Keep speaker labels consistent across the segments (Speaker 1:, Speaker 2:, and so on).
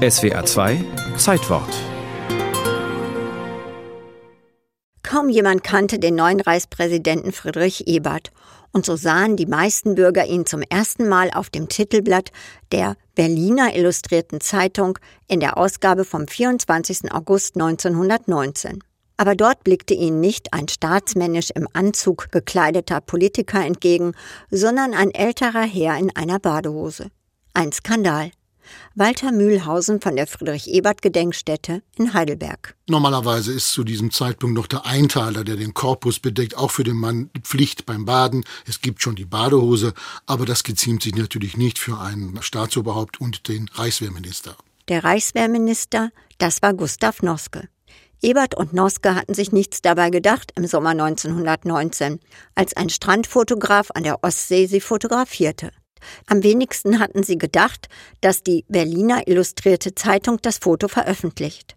Speaker 1: SWA 2 Zeitwort
Speaker 2: Kaum jemand kannte den neuen Reichspräsidenten Friedrich Ebert. Und so sahen die meisten Bürger ihn zum ersten Mal auf dem Titelblatt der Berliner Illustrierten Zeitung in der Ausgabe vom 24. August 1919. Aber dort blickte ihnen nicht ein staatsmännisch im Anzug gekleideter Politiker entgegen, sondern ein älterer Herr in einer Badehose. Ein Skandal. Walter Mühlhausen von der Friedrich-Ebert-Gedenkstätte in Heidelberg.
Speaker 3: Normalerweise ist zu diesem Zeitpunkt noch der Einteiler, der den Korpus bedeckt, auch für den Mann Pflicht beim Baden. Es gibt schon die Badehose, aber das geziemt sich natürlich nicht für einen Staatsoberhaupt und den Reichswehrminister.
Speaker 2: Der Reichswehrminister, das war Gustav Noske. Ebert und Noske hatten sich nichts dabei gedacht im Sommer 1919, als ein Strandfotograf an der Ostsee sie fotografierte. Am wenigsten hatten sie gedacht, dass die Berliner Illustrierte Zeitung das Foto veröffentlicht.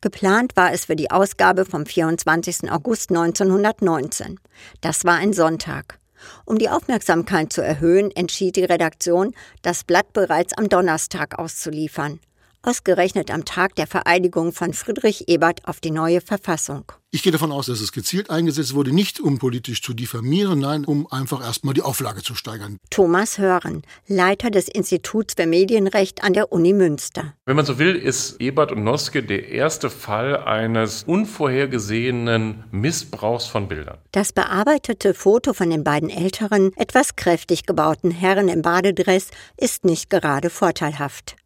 Speaker 2: Geplant war es für die Ausgabe vom 24. August 1919. Das war ein Sonntag. Um die Aufmerksamkeit zu erhöhen, entschied die Redaktion, das Blatt bereits am Donnerstag auszuliefern ausgerechnet am Tag der Vereidigung von Friedrich Ebert auf die neue Verfassung.
Speaker 3: Ich gehe davon aus, dass es gezielt eingesetzt wurde, nicht um politisch zu diffamieren, nein, um einfach erstmal die Auflage zu steigern.
Speaker 2: Thomas Hören, Leiter des Instituts für Medienrecht an der Uni Münster.
Speaker 4: Wenn man so will, ist Ebert und Noske der erste Fall eines unvorhergesehenen Missbrauchs von Bildern.
Speaker 2: Das bearbeitete Foto von den beiden älteren, etwas kräftig gebauten Herren im Badedress ist nicht gerade vorteilhaft.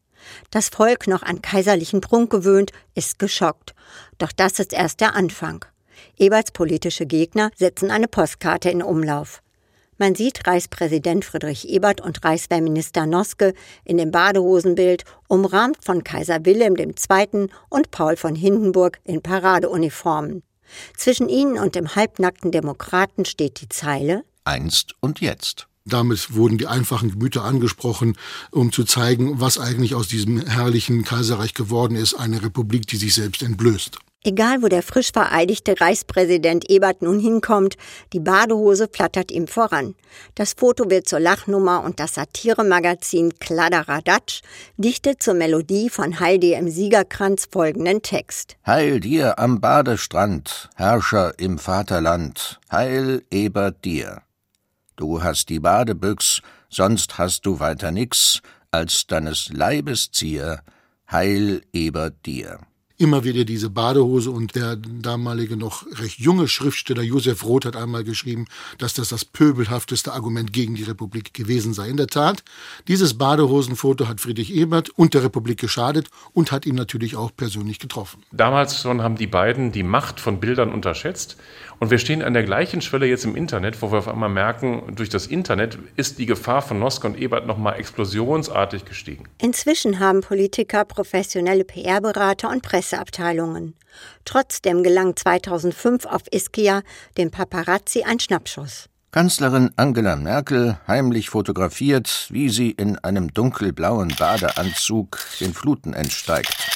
Speaker 2: Das Volk, noch an kaiserlichen Prunk gewöhnt, ist geschockt. Doch das ist erst der Anfang. Eberts politische Gegner setzen eine Postkarte in Umlauf. Man sieht Reichspräsident Friedrich Ebert und Reichswehrminister Noske in dem Badehosenbild, umrahmt von Kaiser Wilhelm II. und Paul von Hindenburg in Paradeuniformen. Zwischen ihnen und dem halbnackten Demokraten steht die Zeile
Speaker 5: Einst und jetzt.
Speaker 3: Damit wurden die einfachen Gemüter angesprochen, um zu zeigen, was eigentlich aus diesem herrlichen Kaiserreich geworden ist, eine Republik, die sich selbst entblößt.
Speaker 2: Egal, wo der frisch vereidigte Reichspräsident Ebert nun hinkommt, die Badehose flattert ihm voran. Das Foto wird zur Lachnummer und das Satiremagazin Kladderadatsch dichtet zur Melodie von Heil dir im Siegerkranz folgenden Text.
Speaker 5: Heil dir am Badestrand, Herrscher im Vaterland, heil Ebert dir. Du hast die Badebüchs, sonst hast du weiter nix, als deines Leibes Zier, Heil Eber dir
Speaker 3: immer wieder diese Badehose und der damalige noch recht junge Schriftsteller Josef Roth hat einmal geschrieben, dass das das pöbelhafteste Argument gegen die Republik gewesen sei. In der Tat, dieses Badehosenfoto hat Friedrich Ebert und der Republik geschadet und hat ihn natürlich auch persönlich getroffen.
Speaker 4: Damals schon haben die beiden die Macht von Bildern unterschätzt und wir stehen an der gleichen Schwelle jetzt im Internet, wo wir auf einmal merken, durch das Internet ist die Gefahr von Noske und Ebert nochmal explosionsartig gestiegen.
Speaker 2: Inzwischen haben Politiker, professionelle PR-Berater und Presse Presseabteilungen. Trotzdem gelang 2005 auf Ischia dem Paparazzi ein Schnappschuss.
Speaker 5: Kanzlerin Angela Merkel heimlich fotografiert, wie sie in einem dunkelblauen Badeanzug den Fluten entsteigt.